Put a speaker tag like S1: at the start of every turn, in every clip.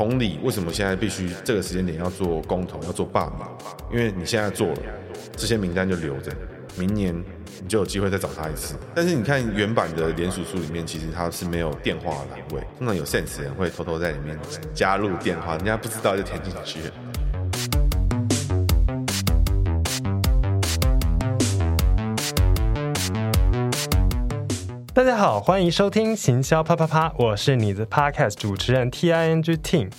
S1: 同理，为什么现在必须这个时间点要做公投，要做罢免？因为你现在做了，这些名单就留着，明年你就有机会再找他一次。但是你看原版的联署书里面，其实它是没有电话栏位，通常有 sense 的人会偷偷在里面加入电话，人家不知道就填进去。
S2: 大家好，欢迎收听行销啪啪啪，我是你的 Podcast 主持人 Ting Ting。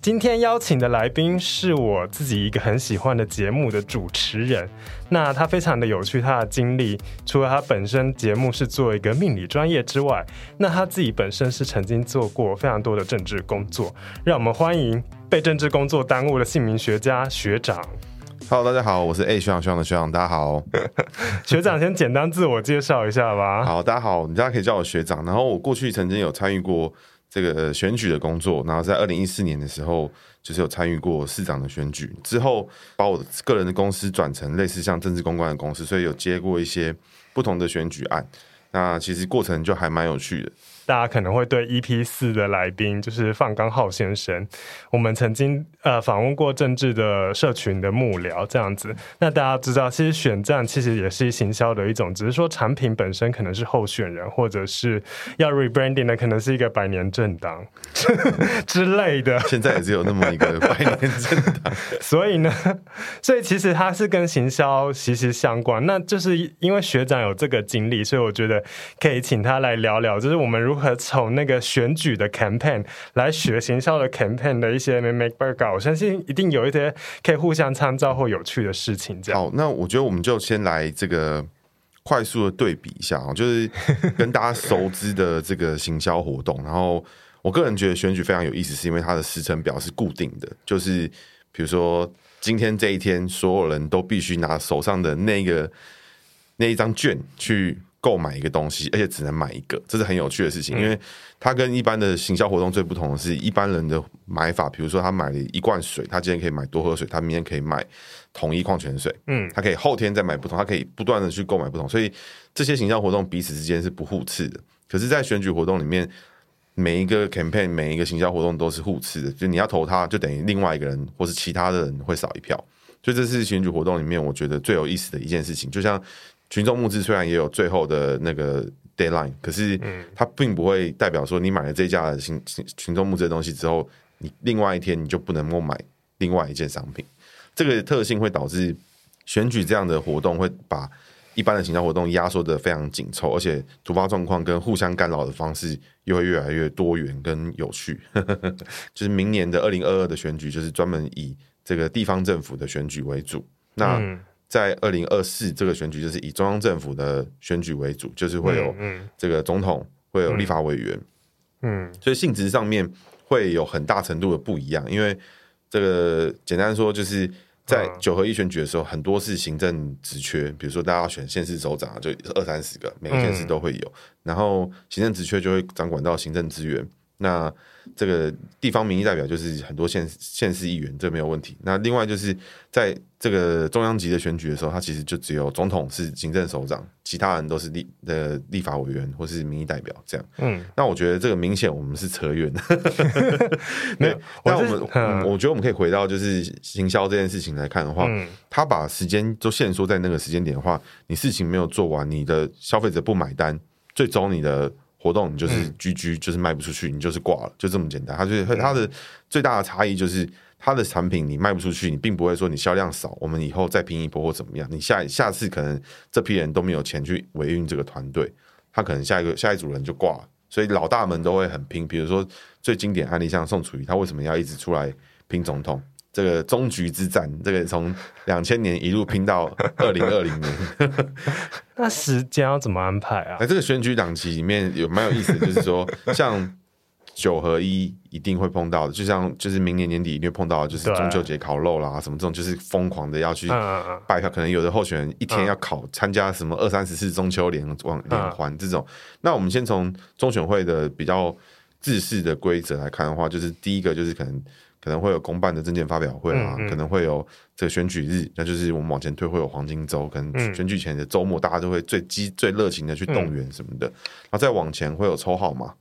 S2: 今天邀请的来宾是我自己一个很喜欢的节目的主持人，那他非常的有趣，他的经历除了他本身节目是做一个命理专业之外，那他自己本身是曾经做过非常多的政治工作。让我们欢迎被政治工作耽误的姓名学家学长。
S1: Hello，大家好，我是 A 学长学长的学长，大家好。
S2: 学长先简单自我介绍一下吧。
S1: 好，大家好，你大家可以叫我学长。然后我过去曾经有参与过这个选举的工作，然后在二零一四年的时候，就是有参与过市长的选举。之后把我的个人的公司转成类似像政治公关的公司，所以有接过一些不同的选举案。那其实过程就还蛮有趣的。
S2: 大家可能会对 EP 四的来宾就是范刚浩先生，我们曾经呃访问过政治的社群的幕僚这样子。那大家知道，其实选战其实也是行销的一种，只是说产品本身可能是候选人，或者是要 rebranding 的，可能是一个百年政党 之类的。
S1: 现在也只有那么一个百年政党，
S2: 所以呢，所以其实它是跟行销息息相关。那就是因为学长有这个经历，所以我觉得可以请他来聊聊，就是我们如如何从那个选举的 campaign 来学行销的 campaign 的一些 make burger？我相信一定有一些可以互相参照或有趣的事情。这样
S1: 好，那我觉得我们就先来这个 快速的对比一下啊，就是跟大家熟知的这个行销活动。然后我个人觉得选举非常有意思，是因为它的时程表是固定的，就是比如说今天这一天，所有人都必须拿手上的那个那一张券去。购买一个东西，而且只能买一个，这是很有趣的事情。因为它跟一般的行销活动最不同的是，一般人的买法，比如说他买了一罐水，他今天可以买多喝水，他明天可以买统一矿泉水，嗯，他可以后天再买不同，他可以不断的去购买不同，所以这些行销活动彼此之间是不互斥的。可是，在选举活动里面，每一个 campaign，每一个行销活动都是互斥的，就你要投他，就等于另外一个人或是其他的人会少一票，所以这是选举活动里面我觉得最有意思的一件事情，就像。群众募资虽然也有最后的那个 deadline，可是它并不会代表说你买了这家的群群众募资的东西之后，你另外一天你就不能够买另外一件商品。这个特性会导致选举这样的活动会把一般的行销活动压缩得非常紧凑，而且突发状况跟互相干扰的方式又会越来越多元跟有趣。就是明年的二零二二的选举，就是专门以这个地方政府的选举为主。那在二零二四这个选举，就是以中央政府的选举为主，就是会有这个总统，会有立法委员，嗯，所以性质上面会有很大程度的不一样。因为这个简单说，就是在九合一选举的时候，很多是行政职缺，比如说大家要选县市首长，就二三十个，每个县市都会有，然后行政职缺就会掌管到行政资源。那这个地方民意代表就是很多县县市议员，这没有问题。那另外就是在这个中央级的选举的时候，他其实就只有总统是行政首长，其他人都是立的立法委员或是民意代表这样。嗯，那我觉得这个明显我们是扯远了。没有，那我们、嗯、我觉得我们可以回到就是行销这件事情来看的话，嗯、他把时间都限缩在那个时间点的话，你事情没有做完，你的消费者不买单，最终你的。活动你就是 GG，就是卖不出去，你就是挂了，就这么简单。它就是它的最大的差异就是它的产品你卖不出去，你并不会说你销量少，我们以后再拼一波或怎么样。你下下次可能这批人都没有钱去维运这个团队，他可能下一个下一组人就挂了。所以老大们都会很拼。比如说最经典案例像宋楚瑜，他为什么要一直出来拼总统？这个终局之战，这个从两千年一路拼到二零二零年，
S2: 那时间要怎么安排啊？
S1: 那这个选举档期里面有蛮有意思的，就是说像九合一一定会碰到的，就像就是明年年底一定会碰到的，就是中秋节烤肉啦，什么这种就是疯狂的要去拜票，可能有的候选人一天要考参加什么二三十次中秋联网联欢这种。那我们先从中选会的比较制式的规则来看的话，就是第一个就是可能。可能会有公办的证件发表会啊，嗯嗯、可能会有这个选举日，那就是我们往前推会有黄金周，可能选举前的周末，大家都会最激最热情的去动员什么的。然后再往前会有抽号码，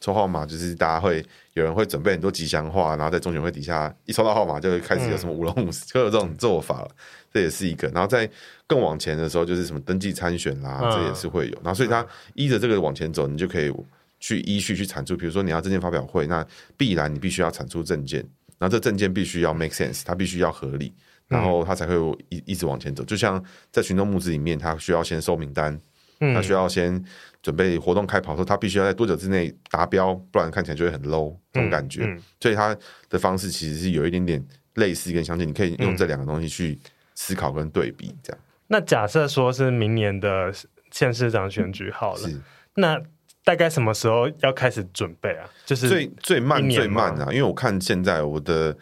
S1: 抽号码就是大家会有人会准备很多吉祥话，然后在中选会底下一抽到号码就会开始有什么舞龙舞狮，就有这种做法了。这也是一个。然后在更往前的时候，就是什么登记参选啦，这也是会有。然后所以他依着这个往前走，你就可以去依序去产出。比如说你要证件发表会，那必然你必须要产出证件，然后这证件必须要 make sense，它必须要合理，然后它才会一一直往前走。就像在群众募资里面，它需要先收名单，它需要先。准备活动开跑的时候，他必须要在多久之内达标，不然看起来就会很 low 这种感觉。嗯嗯、所以他的方式其实是有一点点类似跟相近，你可以用这两个东西去思考跟对比，这样。
S2: 那假设说是明年的县市长选举好了，那大概什么时候要开始准备啊？就是
S1: 最最慢最慢啊，因为我看现在我的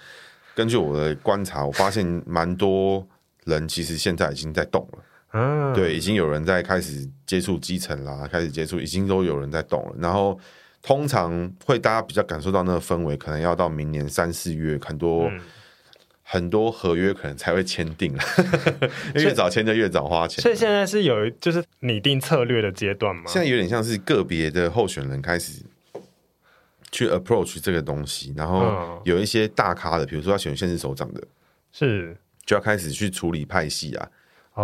S1: 根据我的观察，我发现蛮多人其实现在已经在动了。嗯，对，已经有人在开始接触基层啦，开始接触，已经都有人在动了。然后通常会大家比较感受到那个氛围，可能要到明年三四月，很多、嗯、很多合约可能才会签订了。越早签就越早花钱。
S2: 所以现在是有就是拟定策略的阶段吗？
S1: 现在有点像是个别的候选人开始去 approach 这个东西，然后有一些大咖的，比如说要选现任首长的，
S2: 是
S1: 就要开始去处理派系啊。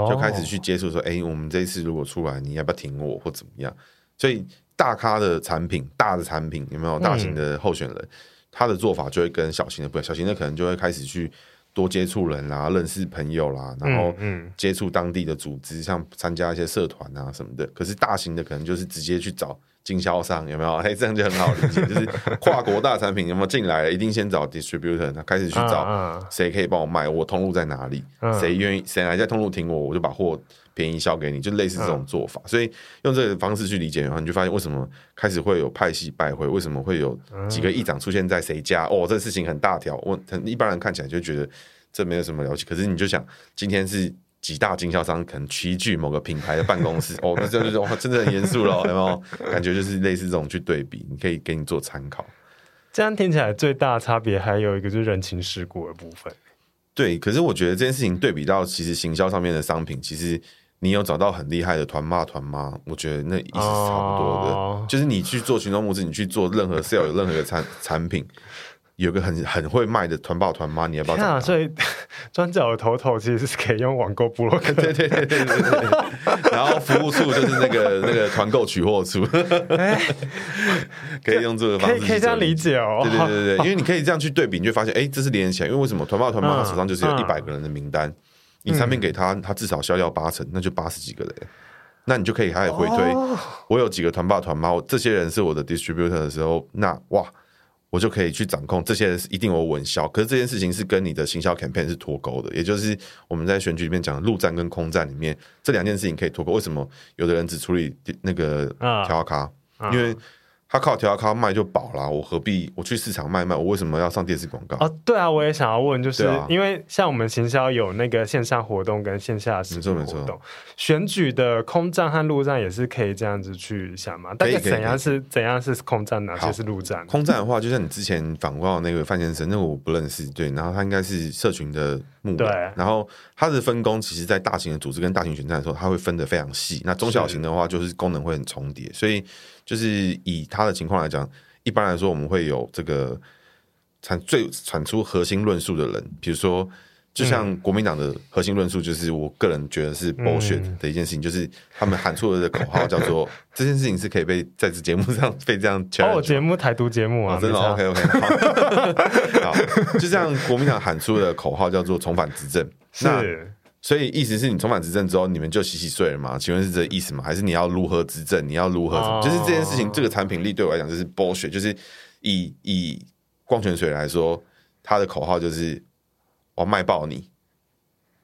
S1: 就开始去接触说，哎、欸，我们这一次如果出来，你要不要挺我或怎么样？所以大咖的产品，大的产品有没有大型的候选人？嗯、他的做法就会跟小型的不一样，小型的可能就会开始去多接触人啦，认识朋友啦，然后接触当地的组织，像参加一些社团啊什么的。可是大型的可能就是直接去找。经销商有没有？哎，这样就很好理解，就是跨国大产品有没有进来，一定先找 distributor，他开始去找谁可以帮我卖，我通路在哪里，谁愿意谁来在通路停我，我就把货便宜销给你，就类似这种做法。所以用这个方式去理解的话，你就发现为什么开始会有派系拜会，为什么会有几个议长出现在谁家？哦，这个事情很大条，我一般人看起来就觉得这没有什么了不起，可是你就想今天是。几大经销商可能齐聚某个品牌的办公室，哦，那这就是哇，真的很严肃了，有没有？感觉就是类似这种去对比，你可以给你做参考。
S2: 这样听起来最大的差别还有一个就是人情世故的部分。
S1: 对，可是我觉得这件事情对比到其实行销上面的商品，其实你有找到很厉害的团妈团妈，我觉得那意思是差不多的。哦、就是你去做群众募资，你去做任何 sale 有任何的产产品。有个很很会卖的团爸团妈，你要不要？
S2: 啊，所以 转角的头头其实是可以用网购部落格，
S1: 对对对对对对。然后服务处就是那个那个团购取货处，可以用这个方式，
S2: 可以可以这样理解哦。
S1: 对对对对，因为你可以这样去对比，你就发现，哎，这是连起来。因为为什么团爸团妈他手上就是有一百个人的名单，你产品给他，他至少销掉八成，那就八十几个人。那你就可以开始回推，我有几个团爸团妈，这些人是我的 distributor 的时候，那哇。我就可以去掌控这些人，一定有稳销。可是这件事情是跟你的行销 campaign 是脱钩的，也就是我们在选举里面讲的陆战跟空战里面，这两件事情可以脱钩。为什么有的人只处理那个调咖？因为他靠调靠卖就饱了，我何必我去市场卖卖？我为什么要上电视广告？
S2: 哦，对啊，我也想要问，就是因为像我们行销有那个线上活动跟线下实体活动，选举的空战和陆战也是可以这样子去想嘛？大概怎样是怎样是空战，哪些是陆战？
S1: 空战的话，就像你之前访问到那个范先生，那个我不认识，对，然后他应该是社群的幕僚，对，然后他的分工其实，在大型的组织跟大型选战的时候，他会分得非常细。那中小型的话，就是功能会很重叠，所以。就是以他的情况来讲，一般来说我们会有这个产最产出核心论述的人，比如说，就像国民党的核心论述，就是我个人觉得是 bullshit 的一件事情，嗯、就是他们喊出了的口号叫做 这件事情是可以被在这节目上被这样
S2: 哦，节目台独节目啊，
S1: 真的 OK OK 好，好，就像国民党喊出的口号叫做重返执政，是。所以意思是你重返执政之后，你们就洗洗睡了吗？请问是这个意思吗？还是你要如何执政？你要如何？哦、就是这件事情，这个产品力对我来讲就是 bullshit。就是以以矿泉水来说，它的口号就是我卖爆你，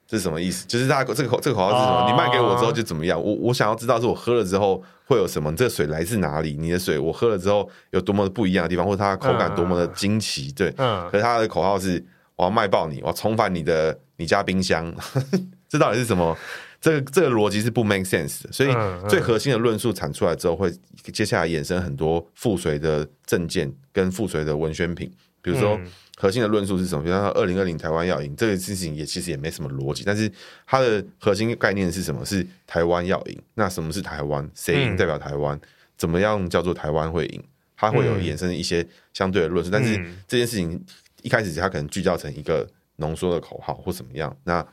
S1: 这是什么意思？就是大家这个口这个口号是什么？哦、你卖给我之后就怎么样？我我想要知道是我喝了之后会有什么？这个水来自哪里？你的水我喝了之后有多么的不一样的地方，或者它的口感多么的惊奇？对，嗯。可是它的口号是我要卖爆你，我要重返你的。你家冰箱，这到底是什么？这个这个逻辑是不 make sense 的。所以最核心的论述产出来之后，会接下来衍生很多附随的证件跟附随的文宣品。比如说，核心的论述是什么？比如说，二零二零台湾要赢这个事情，也其实也没什么逻辑。但是它的核心概念是什么？是台湾要赢。那什么是台湾？谁赢代表台湾？怎么样叫做台湾会赢？它会有衍生一些相对的论述。嗯、但是这件事情一开始它可能聚焦成一个浓缩的口号或怎么样，那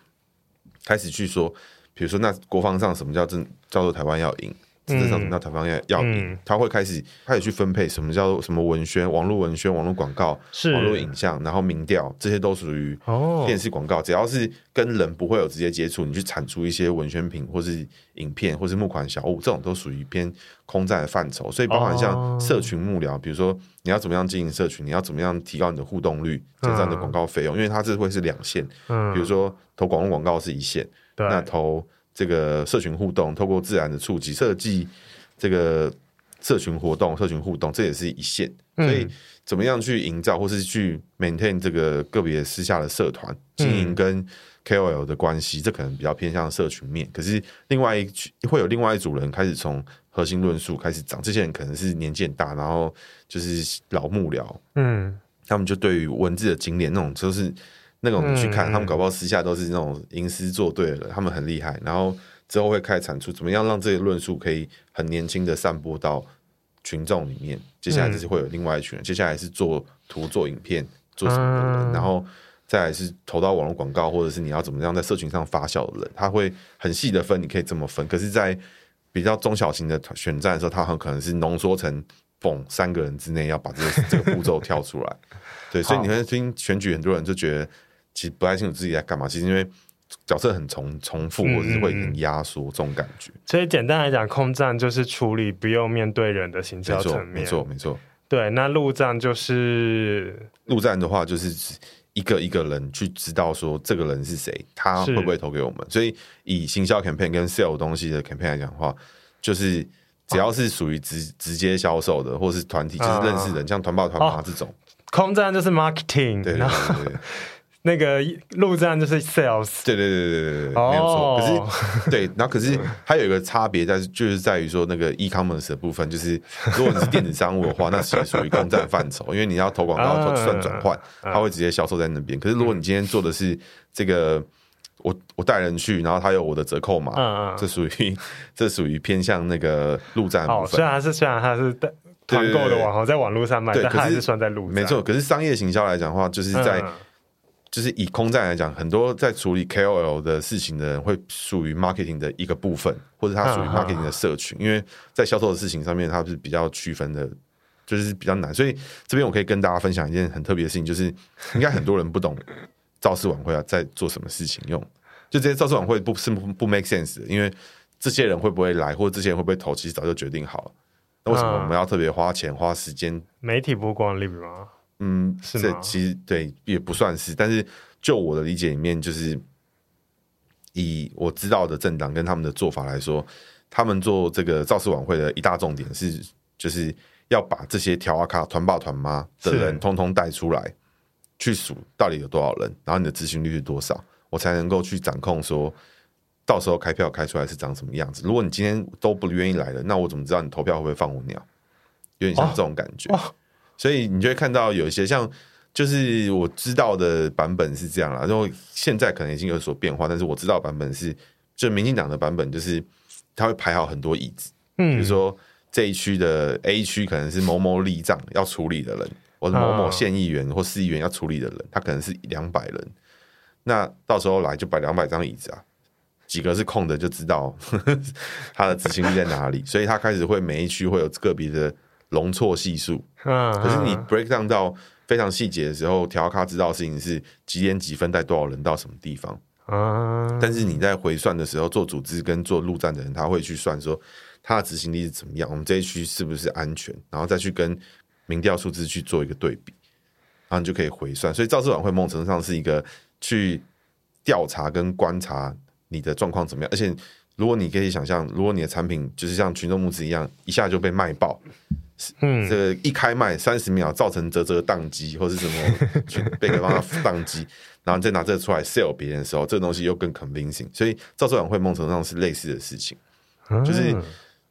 S1: 开始去说，比如说那国防上什么叫正叫做台湾要赢。实质上，什么叫台湾要赢？他会开始开始去分配什么叫做什么文宣、网络文宣、网络广告、网络影像，然后民调，这些都属于电视广告。只要是跟人不会有直接接触，你去产出一些文宣品，或是影片，或是募款小物，这种都属于偏空战的范畴。所以，包含像社群幕僚，比如说你要怎么样经营社群，你要怎么样提高你的互动率，这样的广告费用，因为它这会是两线。比如说投广告广告是一线，那投。这个社群互动，透过自然的触及设计，这个社群活动、社群互动，这也是一线。所以，怎么样去营造，或是去 maintain 这个个别私下的社团经营跟 KOL 的关系，这可能比较偏向社群面。可是，另外一会有另外一组人开始从核心论述开始讲，这些人可能是年纪很大，然后就是老幕僚，嗯，他们就对于文字的精炼那种，就是。那种你去看，他们搞不好私下都是那种吟诗作对的人，他们很厉害。然后之后会开始产出怎么样让这些论述可以很年轻的散播到群众里面。接下来就是会有另外一群人，接下来是做图、做影片、做什么的人，然后再来是投到网络广告，或者是你要怎么样在社群上发酵的人，他会很细的分，你可以这么分。可是，在比较中小型的选战的时候，他很可能是浓缩成嘣三个人之内要把这个这个步骤跳出来。对，所以你会听选举，很多人就觉得。其实不太清楚自己在干嘛，其实因为角色很重重复，或者是会很压缩这种感觉。
S2: 所以简单来讲，空战就是处理不用面对人的行销层面。
S1: 没错，没错。
S2: 对，那陆战就是
S1: 陆战的话，就是一个一个人去知道说这个人是谁，他会不会投给我们。所以以行销 campaign 跟 sell 东西的 campaign 来讲的话，就是只要是属于直直接销售的，或是团体，就是认识人，啊、像团爸团妈这种。
S2: 空战就是 marketing，
S1: 对对对对，对。
S2: 那个陆战就是 sales，
S1: 对对对对对对，没有错。可是对，然后可是还有一个差别，但是就是在于说那个 e-commerce 的部分，就是如果你是电子商务的话，那其实属于空战范畴，因为你要投广告、投算转换，它会直接销售在那边。可是如果你今天做的是这个，我我带人去，然后他有我的折扣码，这属于 这属于偏向那个陆战部分。
S2: 虽然是虽然他是团购的网红在网络上卖，但还是算在陆战。
S1: 没错，可是商业行销来讲的话，就是在。就是以空战来讲，很多在处理 KOL 的事情的人，会属于 marketing 的一个部分，或者他属于 marketing 的社群，因为在销售的事情上面，它是比较区分的，就是比较难。所以这边我可以跟大家分享一件很特别的事情，就是应该很多人不懂造势晚会啊在做什么事情用，就这些造势晚会不是不不 make sense 的，因为这些人会不会来，或者这些人会不会投，其实早就决定好了。那为什么我们要特别花钱花时间？
S2: 媒体曝光率吗？
S1: 嗯，是这其实对也不算是，但是就我的理解里面，就是以我知道的政党跟他们的做法来说，他们做这个造势晚会的一大重点是，就是要把这些条啊卡团爸团妈的人通通带出来，去数到底有多少人，然后你的执行率是多少，我才能够去掌控说，到时候开票开出来是长什么样子。如果你今天都不愿意来了，那我怎么知道你投票会不会放我鸟？有点像这种感觉。哦哦所以你就会看到有一些像，就是我知道的版本是这样啦，然后现在可能已经有所变化，但是我知道版本是，就民进党的版本就是他会排好很多椅子，嗯，比如说这一区的 A 区可能是某某立长要处理的人，或者某某县议员或市议员要处理的人，他可能是两百人，那到时候来就摆两百张椅子啊，几个是空的就知道呵 呵他的执行力在哪里，所以他开始会每一区会有个别的。容错系数，可是你 break down 到非常细节的时候，调咖知道的事情是几点几分带多少人到什么地方。但是你在回算的时候，做组织跟做陆战的人，他会去算说他的执行力是怎么样，我们这一区是不是安全，然后再去跟民调数字去做一个对比，然后你就可以回算。所以造势晚会某种程度上是一个去调查跟观察你的状况怎么样，而且如果你可以想象，如果你的产品就是像群众募资一样，一下就被卖爆。嗯，这个一开麦三十秒造成泽泽宕机，或是什么 去被对方宕机，然后再拿这个出来 sell 别人的时候，这个东西又更 convincing。所以造售晚会梦程上是类似的事情，就是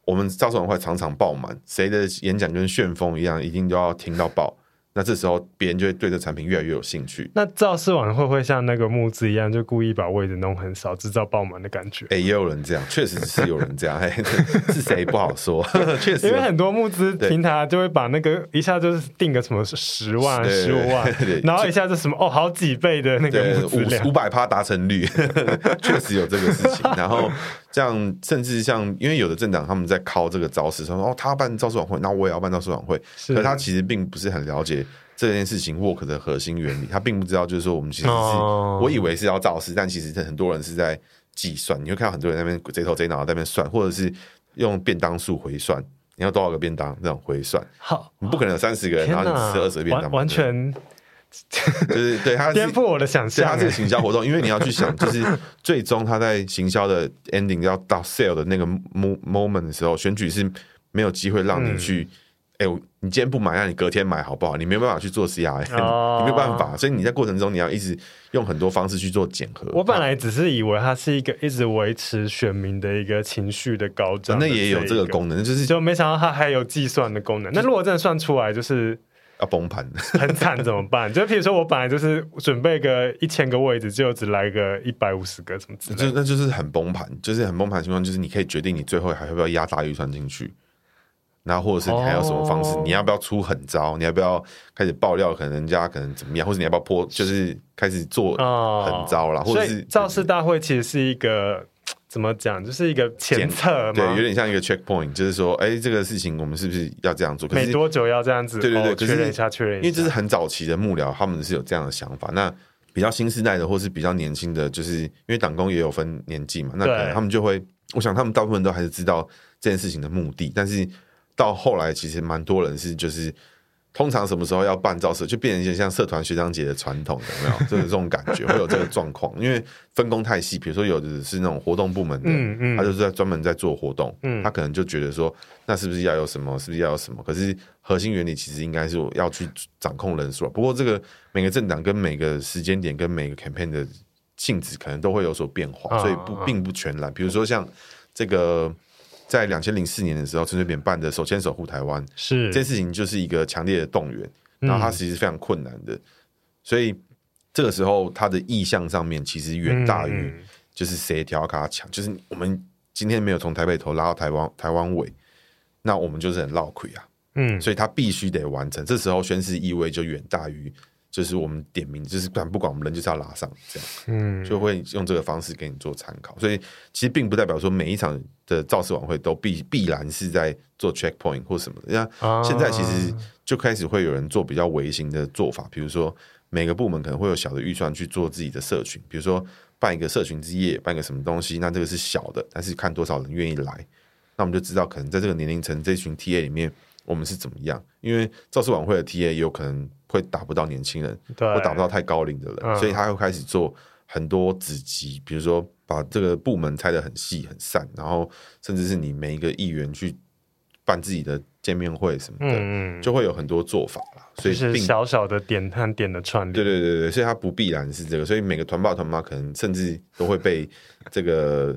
S1: 我们造售晚会常常爆满，谁的演讲跟旋风一样，一定都要听到爆。那这时候别人就会对这产品越来越有兴趣。
S2: 那造势网会不会像那个募资一样，就故意把位置弄很少，制造爆满的感觉？
S1: 哎、欸，也有人这样，确实是有人这样，欸、是谁不好说。确实，
S2: 因为很多募资平台就会把那个一下就是定个什么十万、十五万，然后一下就什么哦，好几倍的那个募资量，
S1: 五百趴达成率，确实有这个事情。然后这样，甚至像因为有的政党他们在靠这个招式，说哦，他要办招式晚会，那我也要办招式晚会，可他其实并不是很了解。这件事情 work 的核心原理，他并不知道，就是说我们其实是，我以为是要造势，但其实很多人是在计算。你会看到很多人在那边贼头贼脑在那边算，或者是用便当数回算，你要多少个便当这种回算。好，你不可能有三十个人，然后你吃二十个便当，
S2: 完全
S1: 就是对他
S2: 颠覆我的想象。
S1: 他这个行销活动，因为你要去想，就是 最终他在行销的 ending 要到 sale 的那个 moment 的时候，选举是没有机会让你去。哎、欸，你今天不买，那你隔天买好不好？你没有办法去做 CRM，、哦、你没有办法，所以你在过程中你要一直用很多方式去做检核。
S2: 我本来只是以为它是一个一直维持选民的一个情绪的高涨，
S1: 那也有这个功能，就是
S2: 就没想到它还有计算的功能。那如果真的算出来，就是
S1: 要崩盘，
S2: 很惨怎么办？就譬如说我本来就是准备个一千个位置，就只来个一百五十个什么之类的，
S1: 就那就是很崩盘，就是很崩盘的情况，就是你可以决定你最后还会不要压大预算进去。然后或者是你还有什么方式？你要不要出狠招？你要不要开始爆料？可能人家可能怎么样？或者你要不要破？就是开始做狠招啦。或者是
S2: 造势大会其实是一个怎么讲？就是一个前测，
S1: 对，有点像一个 checkpoint，就是说，哎，这个事情我们是不是要这样做？可是
S2: 没多久要这样子？
S1: 对对对，
S2: 确认一下，确认一下。
S1: 因为这是很早期的幕僚，他们是有这样的想法。那比较新时代的，或是比较年轻的，就是因为党工也有分年纪嘛，那可能他们就会，我想他们大部分都还是知道这件事情的目的，但是。到后来，其实蛮多人是就是，通常什么时候要办造势，就变成一些像社团学长姐的传统，有没有？就是这种感觉，会有这个状况。因为分工太细，比如说有的是那种活动部门的，嗯嗯，他就是在专门在做活动，嗯，他可能就觉得说，那是不是要有什么？是不是要有什么？可是核心原理其实应该是要去掌控人数。不过这个每个政党跟每个时间点跟每个 campaign 的性质可能都会有所变化，所以不并不全然。比如说像这个。在两千零四年的时候，陈水扁办的“手牵手护台湾”是。这件事情，就是一个强烈的动员，然后他其实非常困难的，嗯、所以这个时候他的意向上面其实远大于就是谁调卡强，就是我们今天没有从台北头拉到台湾台湾尾，那我们就是很落亏啊，嗯，所以他必须得完成，这时候宣誓意味就远大于。就是我们点名，就是不管不管我们人就是要拉上这样，嗯，就会用这个方式给你做参考。所以其实并不代表说每一场的造势晚会都必必然是在做 checkpoint 或什么的。像现在其实就开始会有人做比较微型的做法，比如说每个部门可能会有小的预算去做自己的社群，比如说办一个社群之夜，办一个什么东西，那这个是小的，但是看多少人愿意来，那我们就知道可能在这个年龄层这群 TA 里面我们是怎么样。因为造势晚会的 TA 也有可能。会打不到年轻人，或打不到太高龄的人，嗯、所以他会开始做很多子集，比如说把这个部门拆得很细很散，然后甚至是你每一个议员去办自己的见面会什么的，嗯、就会有很多做法了。所以是
S2: 小小的点和点的串联，
S1: 对对对对，所以它不必然是这个，所以每个团爸团妈可能甚至都会被这个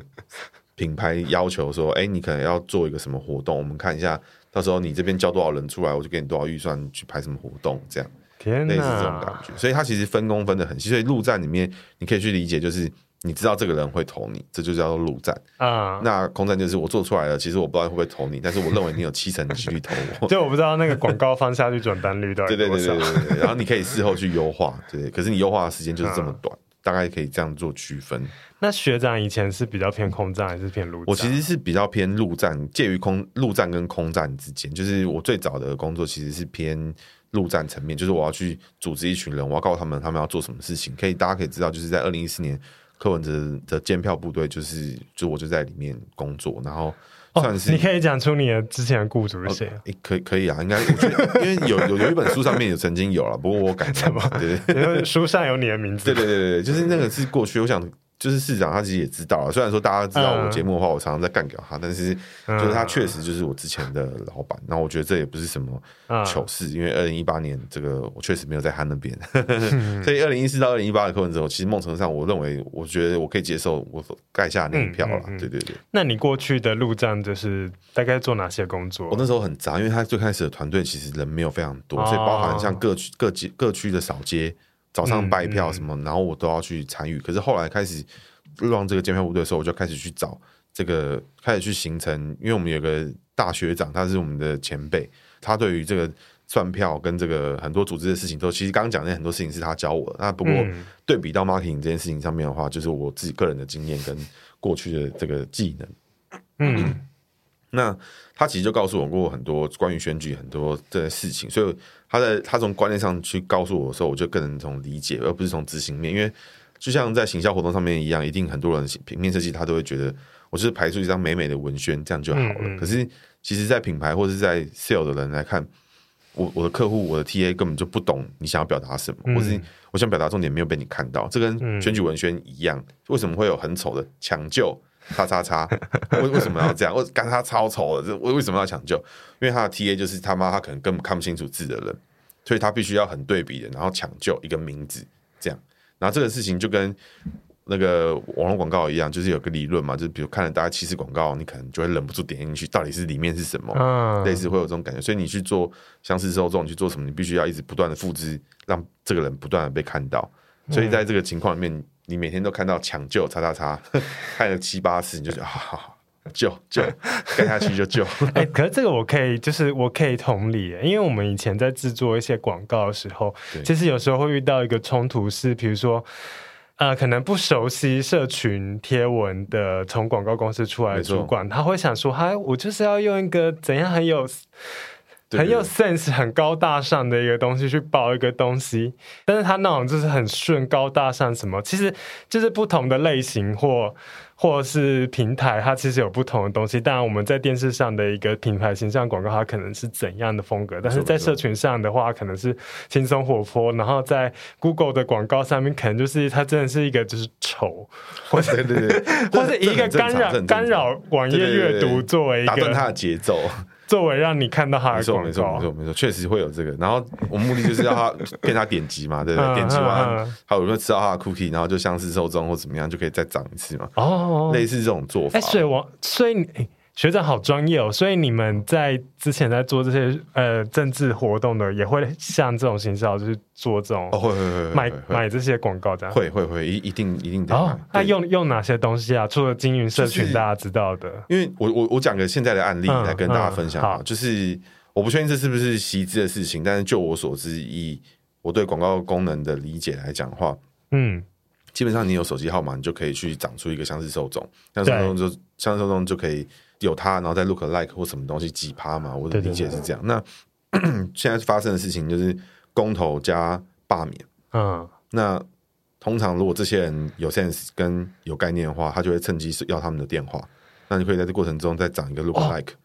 S1: 品牌要求说，哎，你可能要做一个什么活动，我们看一下，到时候你这边交多少人出来，我就给你多少预算去拍什么活动，这样。类似这种感觉，所以它其实分工分的很细。所以陆战里面，你可以去理解，就是你知道这个人会投你，这就叫做陆战啊。那空战就是我做出来了，其实我不知道会不会投你，但是我认为你有七成的几率投我。
S2: 就我不知道那个广告放下去转单率到底多少。对对对对 对。然后你可以事后去优化，对。可是你优化的时间就是这么短，大概可以这样做区分。那学长以前是比较偏空战还是偏陆战？
S1: 我其实是比较偏陆战，介于空陆战跟空战之间。就是我最早的工作其实是偏。陆战层面，就是我要去组织一群人，我要告诉他们他们要做什么事情。可以，大家可以知道，就是在二零一四年，柯文哲的监票部队，就是就我就在里面工作，然后算是、
S2: 哦、你可以讲出你的之前的雇主是谁、啊
S1: 哦？可以可以啊，应该我觉得，因为有有有一本书上面有曾经有了，不过我改什么？对对，
S2: 书上有你的名字。
S1: 对对对对，就是那个是过去，我想就是市长他其实也知道了，虽然说大家知道我节目的话，我常常在干掉他，但是就是他确实就是我之前的老板。那我觉得这也不是什么糗事，因为二零一八年这个我确实没有在他那边，所以二零一四到二零一八的课文哲，其实梦程度上，我认为我觉得我可以接受我盖下那一票了。对对对。
S2: 那你过去的路障就是大概做哪些工作？
S1: 我那时候很杂，因为他最开始的团队其实人没有非常多，所以包含像各区各区各区的扫街。早上拜票什么，然后我都要去参与。可是后来开始让这个监票部队的时候，我就开始去找这个，开始去形成。因为我们有个大学长，他是我们的前辈，他对于这个算票跟这个很多组织的事情，都其实刚刚讲的很多事情是他教我的。那不过对比到 marketing 这件事情上面的话，就是我自己个人的经验跟过去的这个技能。嗯。那他其实就告诉我过很多关于选举很多这些事情，所以他在他从观念上去告诉我的时候，我就更能从理解，而不是从执行面。因为就像在行销活动上面一样，一定很多人平面设计他都会觉得我就是排出一张美美的文宣，这样就好了。嗯嗯。可是其实，在品牌或者是在 sale 的人来看，我我的客户我的 TA 根本就不懂你想要表达什么，或是我想表达重点没有被你看到，这跟选举文宣一样，为什么会有很丑的抢救？叉叉叉，为为什么要这样？我干他超丑的，这为为什么要抢救？因为他的 T A 就是他妈，他可能根本看不清楚字的人，所以他必须要很对比的，然后抢救一个名字，这样。然后这个事情就跟那个网络广告一样，就是有个理论嘛，就是比如看了大家七十广告，你可能就会忍不住点进去，到底是里面是什么？嗯，类似会有这种感觉。所以你去做相似受众，你去做什么？你必须要一直不断的复制，让这个人不断的被看到。所以在这个情况里面。你每天都看到抢救叉叉叉，看了七八次，你就觉得好好好，救救，干下去就救。
S2: 哎、欸，可是这个我可以，就是我可以同理，因为我们以前在制作一些广告的时候，对其实有时候会遇到一个冲突，是比如说，呃，可能不熟悉社群贴文的从广告公司出来的主管，他会想说，嗨，我就是要用一个怎样很有。很有 sense、很高大上的一个东西去包一个东西，但是他那种就是很顺、高大上什么，其实就是不同的类型或或是平台，它其实有不同的东西。当然，我们在电视上的一个品牌形象广告，它可能是怎样的风格，但是在社群上的话，可能是轻松活泼。然后在 Google 的广告上面，可能就是它真的是一个就是丑，或者对对对，或者一个干扰干扰网页阅读作为一个
S1: 打断它的节奏。
S2: 作为让你看到他的广告，
S1: 没错没错没错没错，确实会有这个。然后我目的就是要他 骗他点击嘛，对不对？点击完，还有没有吃到他的 cookie，然后就相似受众或怎么样，就可以再涨一次嘛。哦，类似这种做法。
S2: 哎，所以我所以你。学长好专业哦，所以你们在之前在做这些呃政治活动的，也会像这种形式，就是做这种
S1: 哦，会会会
S2: 买买这些广告这样，
S1: 会会会一一定一定的。
S2: 哦，那用用哪些东西啊？除了经营社群，大家知道的。
S1: 因为我我我讲个现在的案例来跟大家分享啊，就是我不确定这是不是习知的事情，但是就我所知，以我对广告功能的理解来讲的话，嗯，基本上你有手机号码，你就可以去长出一个相似受众，相似受众就相似受众就可以。有他，然后再 look like 或什么东西几趴嘛？我的理解是这样。对对对，那 现在发生的事情就是公投加罢免。嗯，那通常如果这些人有 sense 跟有概念的话，他就会趁机要他们的电话。那你可以在这过程中再涨一个 look like，哦，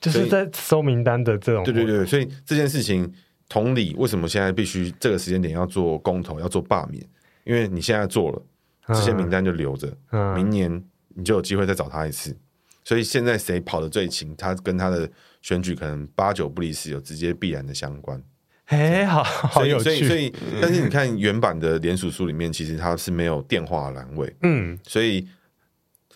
S2: 就是在收名单的这种。
S1: 对对对，所以这件事情同理，为什么现在必须这个时间点要做公投，要做罢免？因为你现在做了，这些名单就留着，嗯，明年你就有机会再找他一次。所以现在谁跑得最勤，他跟他的选举可能八九不离十，有直接必然的相关。
S2: 哎，好好有趣。
S1: 所以，所以，但是你看原版的联署书里面，其实它是没有电话栏位。嗯，所以。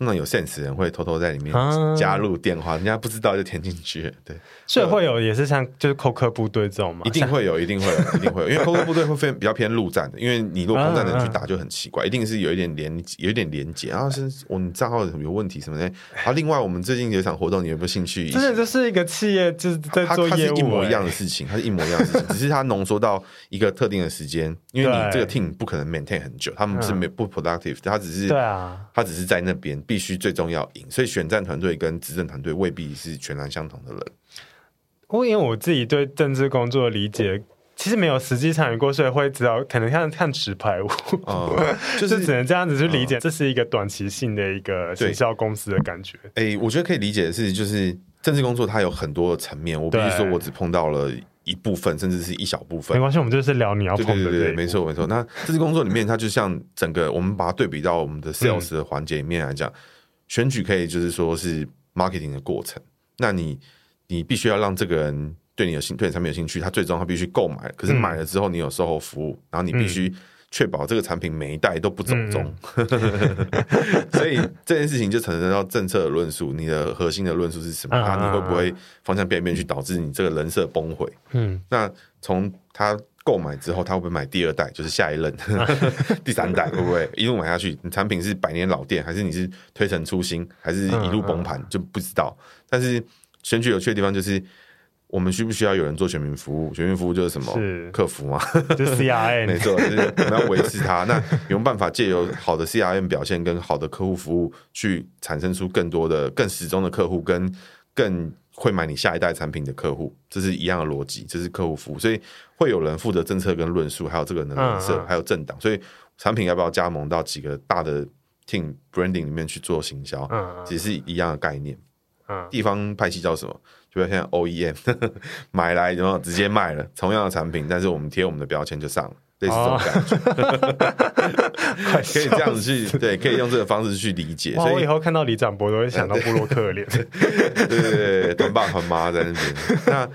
S1: 通常有 sense 的人会偷偷在里面加入电话，人家不知道就填进去。对，
S2: 所以会有也是像就是扣客部队这种吗？
S1: 一定会有，一定会有，一定会有，因为扣客部队会偏比较偏陆战的，因为你如果空战的人去打就很奇怪，一定是有一点连有一点连接，然后是我们账号有问题什么的。啊，另外我们最近有一场活动，你有没有兴趣？
S2: 真的就是一个企业就是在做业务，它是一模一样的事情，
S1: 它是一模一样的事情，只是它浓缩到一个特定的时间，因为你这个 team 不可能 maintain 很久，他们是没不 productive，他只是对啊，他只是在那边必须最终要赢。所以选战团队跟执政团队未必是全然相同的人。
S2: 我因为我自己对政治工作的理解，其实没有实际参与过，所以会知道可能看看 纸牌屋，嗯、就是只能这样子去理解，这是一个短期性的一个行销公司的感觉。
S1: 哎、欸，我觉得可以理解的是，就是政治工作它有很多层面，我必须说我只碰到了一部分，甚至是一小部分。
S2: 没关系，我们就是聊你要碰的。
S1: 对对对对，没错没错。那这次工作里面，它就像整个，我们把它对比到我们的 sales 的环节里面来讲，嗯、选举可以就是说是 marketing 的过程。那你你必须要让这个人对你有兴，对你产品有兴趣，他最终他必须购买。可是买了之后，你有售后服务，嗯、然后你必须。确保这个产品每一代都不走中，嗯、所以这件事情就产生到政策的论述。你的核心的论述是什么？啊，你会不会方向变变去导致你这个人设崩毁？嗯，那从他购买之后，他会不会买第二代？就是下一任、啊、第三代会不会一路买下去？你产品是百年老店，还是你是推陈出新，还是一路崩盘？啊、就不知道。但是选举有趣的地方就是。我们需不需要有人做全民服务？全民服务就是什么？是客服嘛？
S2: 就是 CRM，
S1: 没错，就是我们要维持它。那有没有办法借由好的 CRM 表现跟好的客户服务，去产生出更多的、更始终的客户，跟更会买你下一代产品的客户？这是一样的逻辑，这是客户服务。所以会有人负责政策跟论述，还有这个人设，还有政党。所以产品要不要加盟到几个大的 team branding 里面去做行销？其实是一样的概念。地方派系叫什么？就像 OEM 买来然后直接卖了同样的产品，但是我们贴我们的标签就上了，类似这种感觉，可以这样子去对，可以用这个方式去理解。
S2: 所以我以后看到李展博都会想到布洛克的
S1: 脸，对对对，团爸团妈在那边。那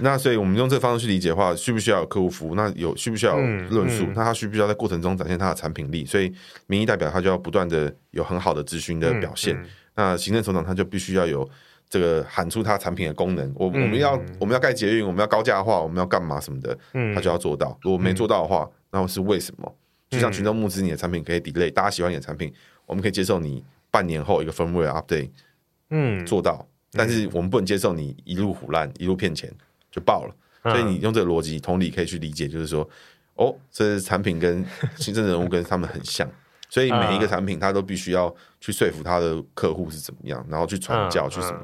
S1: 那所以我们用这个方式去理解的话，需不需要有客户服务？那有需不需要有论述？嗯嗯、那他需不需要在过程中展现他的产品力？所以民意代表他就要不断的有很好的咨询的表现。那行政首长他就必须要有。这个喊出它产品的功能，我我们要我们要盖捷运，我们要高价化，我们要干嘛什么的，他就要做到。如果没做到的话，那是为什么？就像群众募资，你的产品可以 delay，大家喜欢你的产品，我们可以接受你半年后一个 firmware update，嗯，做到。但是我们不能接受你一路唬烂，一路骗钱就爆了。所以你用这个逻辑，同理可以去理解，就是说，哦，这产品跟行政人物跟他们很像。所以每一个产品，它都必须要去说服他的客户是怎么样，然后去传教去什么。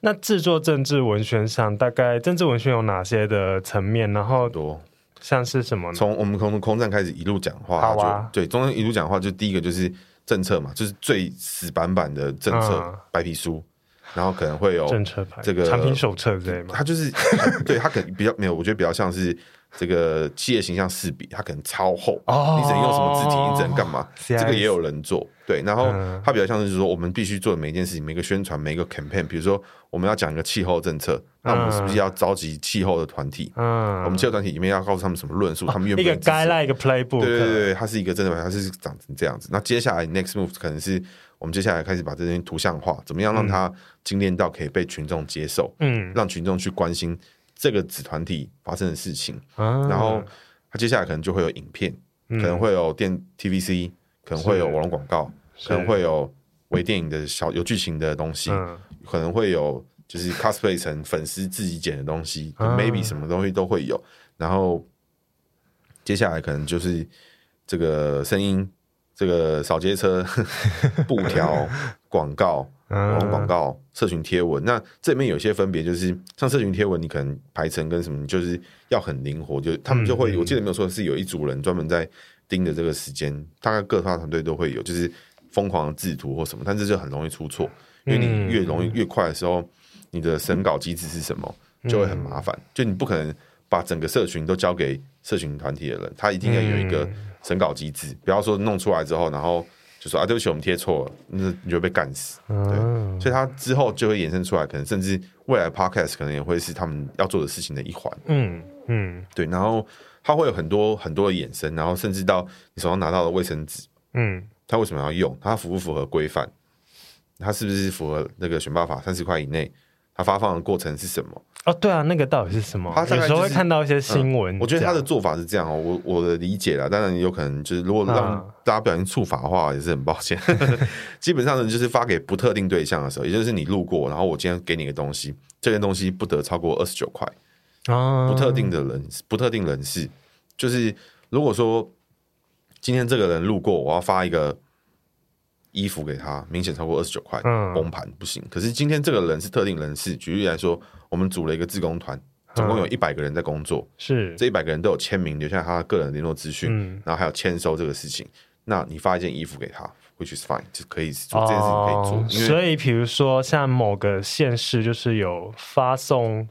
S2: 那制作政治文宣上，大概政治文宣有哪些的层面？然后多像是什么呢？
S1: 从我们从空战开始一路讲话，好啊，就对，中间一路讲话，就第一个就是政策嘛，就是最死板板的政策、嗯、白皮书，然后可能会有政策牌这个
S2: 产品手册之类嘛。
S1: 它就是对它可能比较没有，我觉得比较像是。这个企业形象四比，它可能超厚，你只能用什么字体，你只能干嘛？这个也有人做，对。然后它比较像是说，我们必须做的每一件事情，每个宣传，每个 campaign，比如说我们要讲一个气候政策，那我们是不是要召集气候的团体？嗯，我们气候团体里面要告诉他们什么论述？他们愿不愿意？一个
S2: guideline，一个 playbook。
S1: 对对对，它是一个真的，它是长成这样子。那接下来 next move 可能是我们接下来开始把这些图像化，怎么样让它精炼到可以被群众接受？嗯，让群众去关心。这个子团体发生的事情，啊、然后他接下来可能就会有影片，嗯、可能会有电 TVC，可能会有网络广告，可能会有微电影的小有剧情的东西，嗯、可能会有就是 cosplay 成粉丝自己剪的东西、啊、，maybe 什么东西都会有。然后接下来可能就是这个声音，这个扫街车 布条广告。网红广告、社群贴文，那这里面有些分别，就是像社群贴文，你可能排程跟什么，就是要很灵活，就他们就会，我记得没有错，是有一组人专门在盯着这个时间，大概各大团队都会有，就是疯狂的制图或什么，但是就很容易出错，因为你越容易越快的时候，你的审稿机制是什么，就会很麻烦，就你不可能把整个社群都交给社群团体的人，他一定要有一个审稿机制，不要说弄出来之后，然后。就说啊，对不起，我们贴错了，那你就被干死。对，嗯、所以他之后就会衍生出来，可能甚至未来 podcast 可能也会是他们要做的事情的一环。嗯嗯，对，然后他会有很多很多的衍生，然后甚至到你手上拿到的卫生纸，嗯，他为什么要用？他符不符合规范？他是不是符合那个选报法三十块以内？他发放的过程是什么？哦，
S2: 对啊，那个到底是什么？他、就是、有时候会看到一些新闻、嗯。
S1: 我觉得他的做法是这样哦，我我的理解啦，当然有可能就是如果让大家不小心触法的话，也是很抱歉。基本上呢，就是发给不特定对象的时候，也就是你路过，然后我今天给你个东西，这件东西不得超过二十九块。不特定的人，不特定人士，就是如果说今天这个人路过，我要发一个。衣服给他，明显超过二十九块，崩盘不行。可是今天这个人是特定人士，举例来说，我们组了一个自工团，总共有一百个人在工作，是这一百个人都有签名，留下他个人联络资讯，嗯、然后还有签收这个事情。那你发一件衣服给他，which is fine，就可以做这件事情可以做。哦、所
S2: 以，比如说像某个县市，就是有发送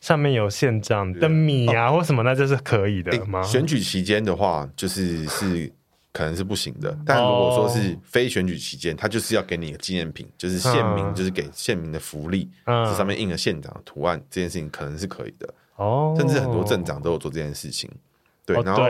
S2: 上面有县长的米啊或什么，那就是可以的吗？
S1: 选举期间的话，就是是可能是不行的。但如果说是非选举期间，他就是要给你一个纪念品，就是县民，就是给县民的福利，这上面印了县长的图案，这件事情可能是可以的。哦，甚至很多镇长都有做这件事情。对，然后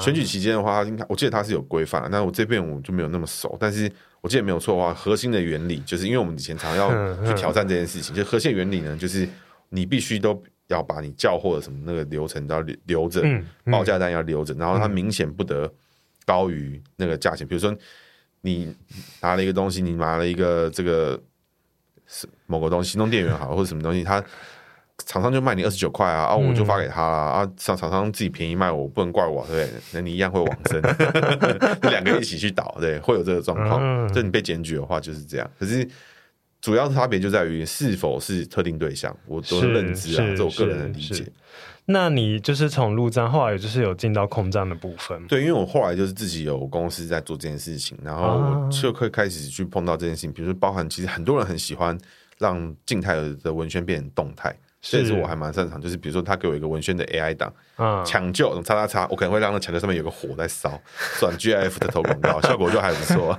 S1: 选举期间的话，应该我记得他是有规范的，但我这边我就没有那么熟。但是我记得没有错的话，核心的原理就是因为我们以前常要去挑战这件事情，就核心原理呢，就是你必须都要把你叫货的什么那个流程都要留着，报价单要留着，然后它明显不得高于那个价钱。比如说你拿了一个东西，你拿了一个这个是某个东西，行动电源好或者什么东西，它。厂商就卖你二十九块啊，啊，我就发给他了啊，厂厂商自己便宜卖我，我不能怪我，对不对？那你一样会往生，两个一起去倒，对，会有这个状况。就你被检举的话就是这样。可是主要差别就在于是否是特定对象，我都认知啊，这我个人的理解。
S2: 那你就是从入站，后来就是有进到空站的部分。
S1: 对，因为我后来就是自己有公司在做这件事情，然后我就会开始去碰到这件事情，比如说包含其实很多人很喜欢让静态的文宣变成动态。所以说我还蛮擅长，就是比如说他给我一个文宣的 AI 档，抢救叉叉叉，我可能会让那抢救上面有个火在烧，转 GIF 的投广告，效果就还不错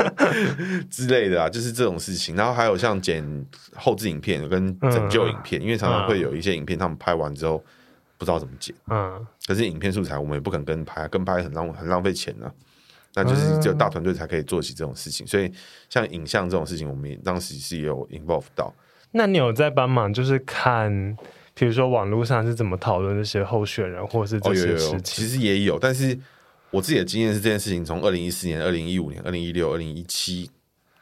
S1: 之类的啊，就是这种事情。然后还有像剪后置影片跟拯救影片，因为常常会有一些影片他们拍完之后不知道怎么剪，嗯，可是影片素材我们也不肯跟拍，跟拍很浪很浪费钱呢，那就是只有大团队才可以做起这种事情。所以像影像这种事情，我们也当时是有 involve 到。
S2: 那你有在帮忙，就是看，比如说网络上是怎么讨论这些候选人，或者是这些事情？哦，有有有，其
S1: 实也有，但是我自己的经验是，这件事情从二零一四年、二零一五年、二零一六、二零一七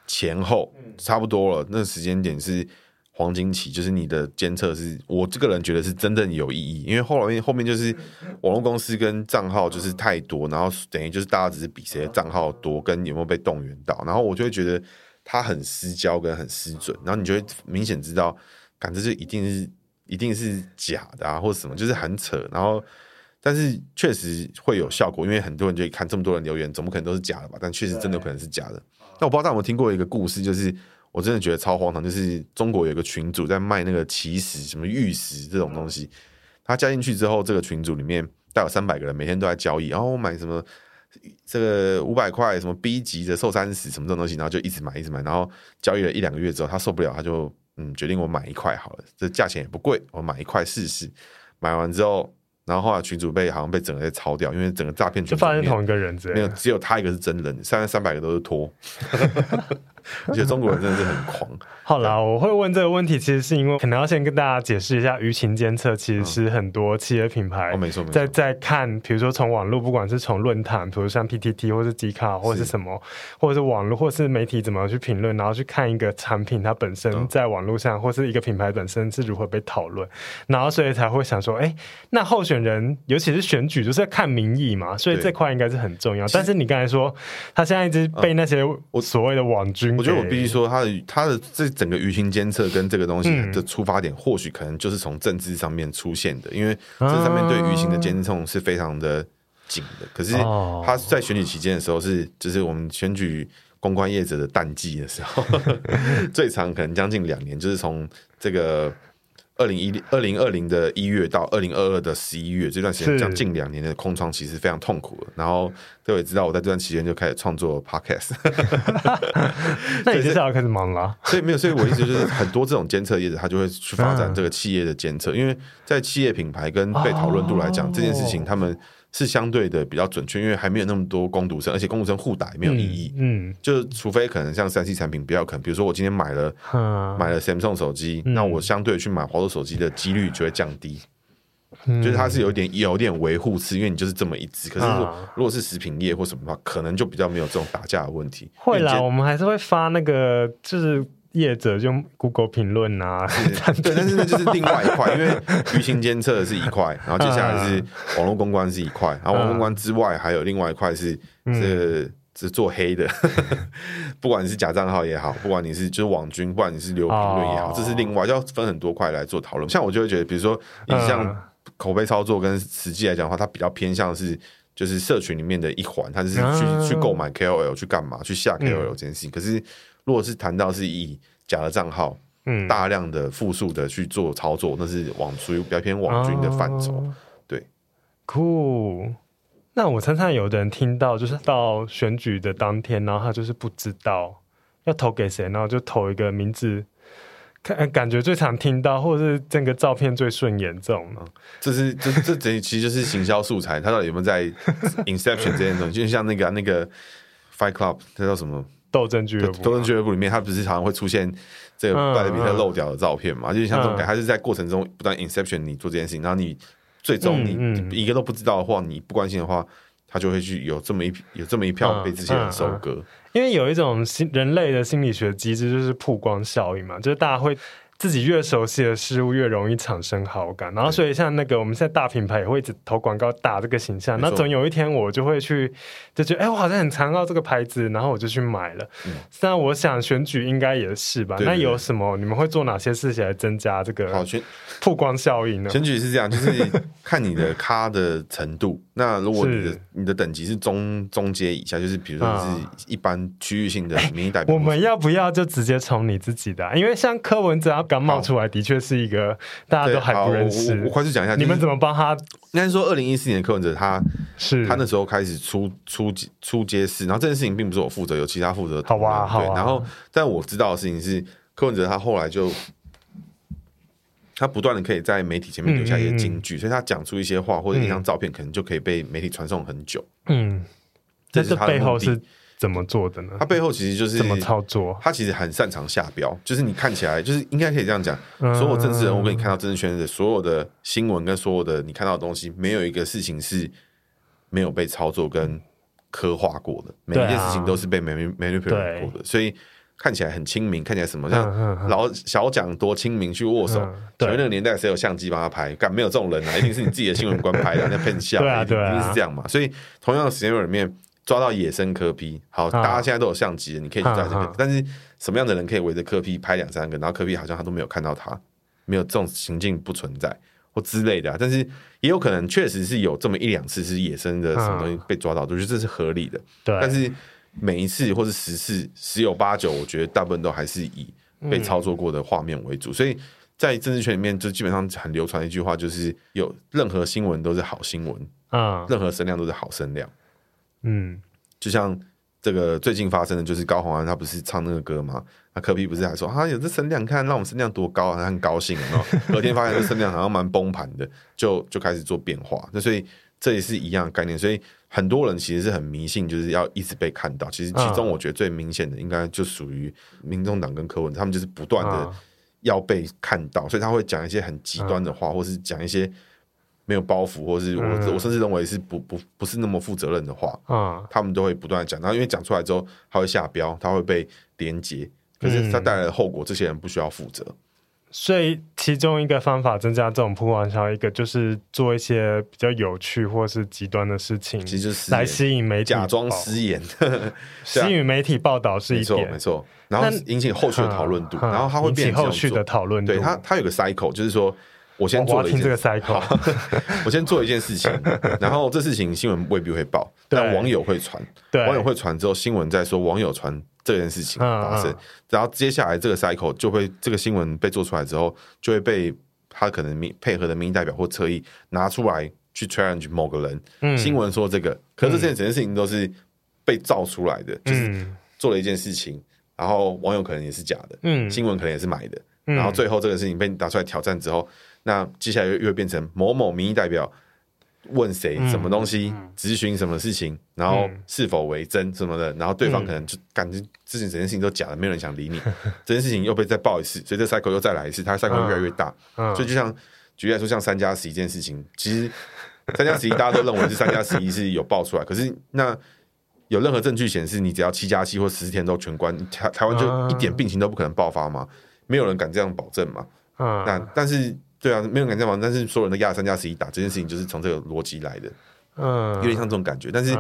S1: 前后差不多了，那时间点是黄金期，就是你的监测是，我这个人觉得是真正有意义，因为后来后面就是网络公司跟账号就是太多，然后等于就是大家只是比谁的账号多，跟有没有被动员到，然后我就会觉得。他很失焦跟很失准，然后你就会明显知道，感觉就一定是一定是假的啊，或者什么，就是很扯。然后，但是确实会有效果，因为很多人就看这么多人留言，怎么可能都是假的吧？但确实真的可能是假的。那我不知道大家有没有听过一个故事，就是我真的觉得超荒唐，就是中国有一个群主在卖那个奇石，什么玉石这种东西。他加进去之后，这个群组里面大概有三百个人，每天都在交易，然后我买什么。这个五百块什么 B 级的寿山石什么这种东西，然后就一直买一直买，然后交易了一两个月之后，他受不了，他就嗯决定我买一块好了，这价钱也不贵，我买一块试试。买完之后，然后后来群主被好像被整个被抄掉，因为整个诈骗群就
S2: 发现同一个人，没
S1: 有只有他一个是真人，三三百个都是托。我觉得中国人真的是很狂。
S2: 好啦，我会问这个问题，其实是因为可能要先跟大家解释一下，舆情监测其实是很多企业品牌在在看，比如说从网络，不管是从论坛，比如像 PTT 或是 D 卡或是什么，或者是网络或是媒体怎么去评论，然后去看一个产品它本身在网络上，或是一个品牌本身是如何被讨论，然后所以才会想说，哎，那候选人尤其是选举，就是要看民意嘛，所以这块应该是很重要。但是你刚才说，他现在一直被那些我所谓的网军。
S1: 我觉得我必须说，他的他的这整个舆情监测跟这个东西的出发点，或许可能就是从政治上面出现的，因为这上面对舆情的监控是非常的紧的。可是他在选举期间的时候，是就是我们选举公关业者的淡季的时候，最长可能将近两年，就是从这个。二零一二零二零的一月到二零二二的十一月这段时间，将近两年的空窗，期是非常痛苦的。然后各位知道，我在这段期间就开始创作 podcast，
S2: 那你接下来要开始忙了。
S1: 所以没有，所以我意思就是，很多这种监测业者，他就会去发展这个企业的监测，因为在企业品牌跟被讨论度来讲，这件事情他们。是相对的比较准确，因为还没有那么多攻读生，而且工读生互打也没有意义。嗯，嗯就除非可能像三 C 产品比较可能，比如说我今天买了、嗯、买了 Samsung 手机，嗯、那我相对去买华为手机的几率就会降低。嗯、就是它是有点有点维护次，因为你就是这么一只。可是如果、嗯、如果是食品业或什么的话，可能就比较没有这种打架的问题。
S2: 会啦，我们还是会发那个就是。业者用 Google 评论啊，
S1: 对，但是那就是另外一块，因为舆情监测是一块，然后接下来是网络公关是一块，然后网络公关之外还有另外一块是是是做黑的，不管你是假账号也好，不管你是就是网军，不管你是留评论也好，这是另外要分很多块来做讨论。像我就会觉得，比如说你像口碑操作跟实际来讲的话，它比较偏向是就是社群里面的一环，它就是去去购买 KOL 去干嘛，去下 KOL 这件事情，可是。如果是谈到是以假的账号，
S2: 嗯，
S1: 大量的复数的去做操作，那是网属于比较偏网军的范畴。哦、对，
S2: 酷。那我常常有的人听到，就是到选举的当天，然后他就是不知道要投给谁，然后就投一个名字，看感觉最常听到，或者是整个照片最顺眼这种。
S1: 这是这这这其实就是行销素材，他到底有没有在 Inception 这件东西？就像那个那个 Fight Club，那叫什么？
S2: 斗争俱乐部。
S1: 斗争俱乐部里面，他不是常常会出现这个拜德比特漏掉的照片嘛？就像这种他是在过程中不断 Inception 你做这件事情，然后你。最终你一个都不知道的话，你不关心的话，他就会去有这么一有这么一票被这些人收割。
S2: 因为有一种心人类的心理学机制，就是曝光效应嘛，就是大家会。自己越熟悉的事物越容易产生好感，然后所以像那个我们现在大品牌也会一直投广告打这个形象，那总有一天我就会去就觉得哎、欸，我好像很常到这个牌子，然后我就去买了。但、嗯、我想选举应该也是吧？那有什么你们会做哪些事情来增加这个曝光效应呢？
S1: 选举是这样，就是 看你的咖的程度。那如果你的你的等级是中中阶以下，就是比如说你是一般区域性的民意代表、
S2: 欸，我们要不要就直接从你自己的、啊？因为像柯文哲要。刚冒出来的确是一个大家都还不认识。
S1: 我，我快速讲一下，
S2: 你们怎么帮他？
S1: 应该说，二零一四年柯文哲他是他那时候开始出出出街市，然后这件事情并不是我负责，有其他负责。
S2: 好吧，好。
S1: 然后，但我知道的事情是，柯文哲他后来就他不断的可以在媒体前面留下一些金句，所以他讲出一些话或者一张照片，可能就可以被媒体传送很久。嗯，
S2: 这是他背后是。怎么做的呢？
S1: 他背后其实就是
S2: 怎么操作。
S1: 他其实很擅长下标，就是你看起来就是应该可以这样讲。嗯、所有政治人物跟你看到政治圈的所有的新闻跟所有的你看到的东西，没有一个事情是没有被操作跟刻画过的。每一件事情都是被 manipulate 过的，所以看起来很亲民，看起来什么像老小蒋多亲民去握手。所以那个年代谁有相机帮他拍？干没有这种人啊，一定是你自己的新闻官拍的，那骗笑。对啊，对啊，一定是这样嘛。所以同样的时间里面。抓到野生柯批好，大家现在都有相机了，你可以去抓这个。啊、但是什么样的人可以围着柯批拍两三个，然后柯批好像他都没有看到他，没有这种情境不存在或之类的、啊。但是也有可能确实是有这么一两次是野生的什么东西被抓到，我觉得这是合理的。对，但是每一次或是十次十有八九，我觉得大部分都还是以被操作过的画面为主。嗯、所以在政治圈里面，就基本上很流传的一句话，就是有任何新闻都是好新闻，啊，任何声量都是好声量。嗯，就像这个最近发生的就是高洪安，他不是唱那个歌吗？那柯比不是还说啊，有这声量，看让我们声量多高啊，他很高兴啊。隔天发现这声量好像蛮崩盘的，就就开始做变化。那所以这也是一样的概念。所以很多人其实是很迷信，就是要一直被看到。其实其中我觉得最明显的，应该就属于民众党跟柯文，他们就是不断的要被看到，所以他会讲一些很极端的话，或是讲一些。没有包袱，或是我、嗯、我甚至认为是不不不是那么负责任的话，嗯，他们都会不断的讲。然后因为讲出来之后，他会下标，他会被连接，可是他带来的后果，这些人不需要负责。
S2: 所以其中一个方法增加这种曝光效应，一个就是做一些比较有趣或是极端的事情，
S1: 其实就是
S2: 来吸引媒体，
S1: 假装失言，
S2: 吸引媒体报道是一点，
S1: 没错。然后引起后续的讨论度，然后它会变成
S2: 后续的讨论度。
S1: 对他，他有个 cycle，就是说。我先做了一件，我先做一件事情，然后这事情新闻未必会报，但网友会传，网友会传之后，新闻再说网友传这件事情发生，然后接下来这个 cycle 就会这个新闻被做出来之后，就会被他可能民配合的民意代表或侧翼拿出来去 challenge 某个人，新闻说这个，可是这件整件事情都是被造出来的，就是做了一件事情，然后网友可能也是假的，嗯。新闻可能也是买的，然后最后这个事情被拿出来挑战之后。那接下来又又变成某某民意代表问谁什么东西，咨询什么事情，然后是否为真什么的，然后对方可能就感觉之前整件事情都假的，没有人想理你，这件事情又被再爆一次，所以这 cycle 又再来一次，它 cycle 越来越大，所以就像举例来说，像三加十一件事情，其实三加十一大家都认为是三加十一是有爆出来，可是那有任何证据显示你只要七加七或十四天都全关，台台湾就一点病情都不可能爆发吗？没有人敢这样保证嘛？那但是。对啊，没有人敢这样玩，但是所有人都压三加十一打这件事情，就是从这个逻辑来的，嗯，有点像这种感觉。但是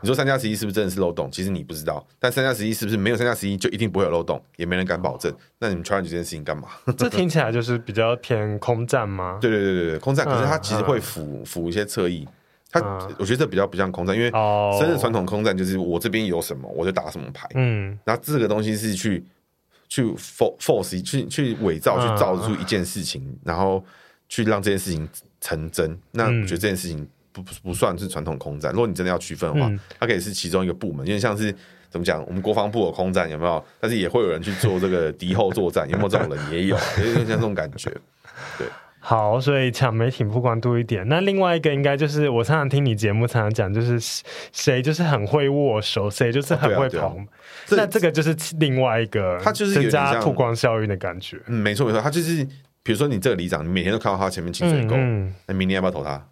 S1: 你说三加十一是不是真的是漏洞？其实你不知道。但三加十一是不是没有三加十一就一定不会有漏洞？也没人敢保证。那你们 challenge 这件事情干嘛？
S2: 这听起来就是比较偏空战吗？
S1: 对对对对对，空战。可是它其实会辅辅一些侧翼。它我觉得这比较不像空战，因为真正传统空战就是我这边有什么我就打什么牌。嗯，然后这个东西是去。去 force 去去伪造，去造出一件事情，嗯、然后去让这件事情成真。那我觉得这件事情不不算是传统空战。如果你真的要区分的话，嗯、它可以是其中一个部门，因为像是怎么讲，我们国防部有空战有没有？但是也会有人去做这个敌后作战，有没有这种人？也有，有点像这种感觉，对。
S2: 好，所以抢媒体曝光度一点。那另外一个应该就是我常常听你节目，常常讲就是谁就是很会握手，谁就是很会跑。哦啊啊、那这个就是另外一个，他就是增加曝光效应的感觉。
S1: 嗯，没错没错，他就是比如说你这个里长，你每天都看到他前面清水沟，那、明年要不要投他？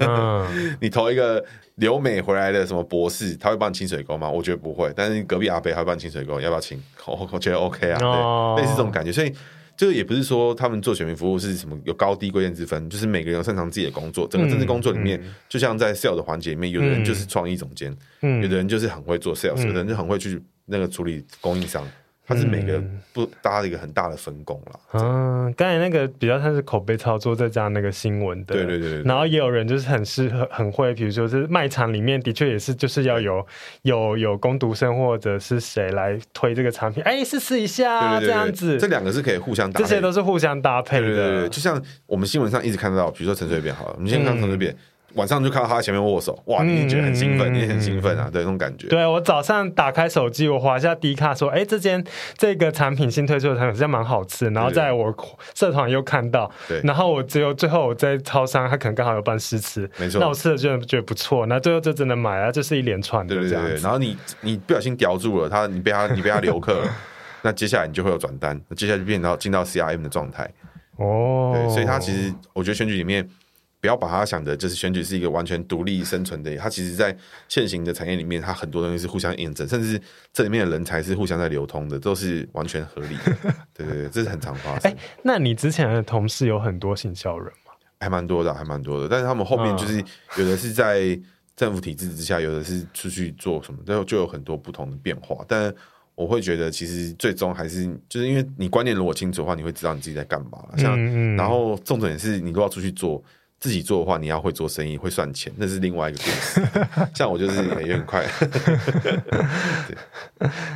S1: 嗯、你投一个留美回来的什么博士，他会帮你清水沟吗？我觉得不会。但是隔壁阿北还会帮你清水沟，要不要清？我我觉得 OK 啊，类似这种感觉，所以。就是也不是说他们做选民服务是什么有高低贵贱之分，就是每个人有擅长自己的工作。整个政治工作里面，就像在 sales 的环节里面，有的人就是创意总监，有的人就是很会做 sales，有的人就很会去那个处理供应商。它是每个不搭了一个很大的分工了。
S2: 嗯，刚才那个比较像是口碑操作，再加那个新闻的。
S1: 对对对。
S2: 然后也有人就是很适合、很会，比如说是卖场里面的确也是，就是要有有有攻读生或者是谁来推这个产品。哎，试试一下，这样子。
S1: 这两个是可以互相搭配，
S2: 这些都是互相搭配的。
S1: 对对对，就像我们新闻上一直看到，比如说陈水扁好了，我们先看陈水扁。晚上就看到他在前面握手，哇！你也觉得很兴奋，嗯、你也很兴奋啊，对，那种感觉。
S2: 对，我早上打开手机，我滑一下 D 卡，说，哎，这间这个产品新推出的产品好像蛮好吃。然后在我社团又看到，对。然后我只有最后我在超商，他可能刚好有办试吃，没错。那我吃了觉得觉得不错，那最后就真的买了，就是一连串的这样。对对对。然
S1: 后你你不小心叼住了他，你被他你被他留客了，那接下来你就会有转单，接下来就变到进到 CRM 的状态。哦。对，所以他其实我觉得选举里面。不要把它想的，就是选举是一个完全独立生存的。它其实，在现行的产业里面，它很多东西是互相验证，甚至这里面的人才是互相在流通的，都是完全合理的。对对对，这是很常发生。哎、欸，
S2: 那你之前的同事有很多行销人吗？
S1: 还蛮多的，还蛮多的。但是他们后面就是有的是在政府体制之下，有的是出去做什么，然后就有很多不同的变化。但我会觉得，其实最终还是就是因为你观念如果清楚的话，你会知道你自己在干嘛。像嗯嗯然后重点是你如果要出去做。自己做的话，你要会做生意，会算钱，那是另外一个故事。像我就是也很快。对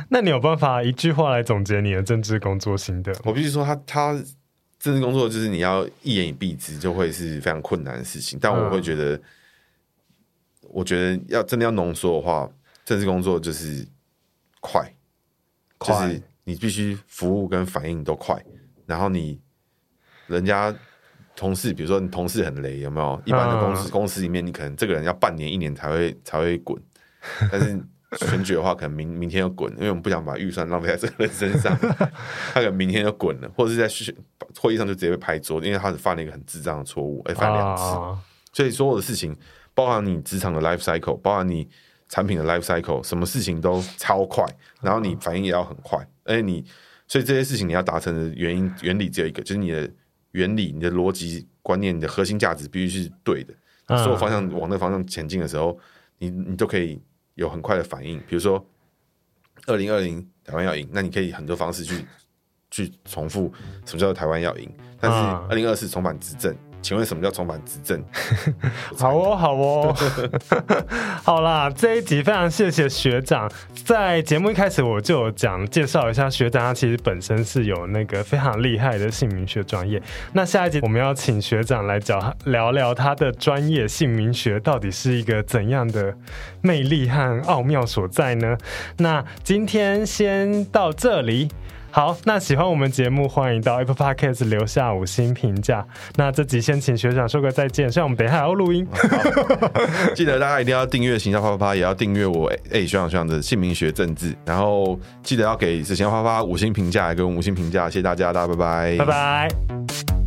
S2: 那你有办法一句话来总结你的政治工作心得？
S1: 我必须说他，他他政治工作就是你要一言以蔽之，就会是非常困难的事情。但我会觉得，嗯、我觉得要真的要浓缩的话，政治工作就是快，快就是你必须服务跟反应都快，然后你人家。同事，比如说你同事很雷，有没有？一般的公司、嗯、公司里面，你可能这个人要半年、一年才会才会滚。但是选举的话，可能明 明天要滚，因为我们不想把预算浪费在这个人身上。他可能明天就滚了，或者是在会议上就直接被拍桌，因为他是犯了一个很智障的错误，哎，犯两次。啊、所以所有的事情，包含你职场的 life cycle，包含你产品的 life cycle，什么事情都超快，然后你反应也要很快。而且你，所以这些事情你要达成的原因原理只有一个，就是你的。原理、你的逻辑观念、你的核心价值必须是对的，所有方向往那个方向前进的时候，你你都可以有很快的反应。比如说，二零二零台湾要赢，那你可以很多方式去去重复什么叫做台湾要赢，但是二零二四重返执政。请问什么叫重返执政？
S2: 好哦，好哦，好啦，这一集非常谢谢学长。在节目一开始我就有讲介绍一下学长，他其实本身是有那个非常厉害的姓名学专业。那下一集我们要请学长来讲聊聊他的专业姓名学到底是一个怎样的魅力和奥妙所在呢？那今天先到这里。好，那喜欢我们节目，欢迎到 Apple Podcast 留下五星评价。那这集先请学长说个再见，虽然我们等一下还要录音。
S1: 记得大家一定要订阅形象啪啪啪，也要订阅我哎、欸、学长学长的姓名学政治，然后记得要给行销啪啪五星评价，给我们五星评价，谢谢大家，大家拜拜，
S2: 拜拜。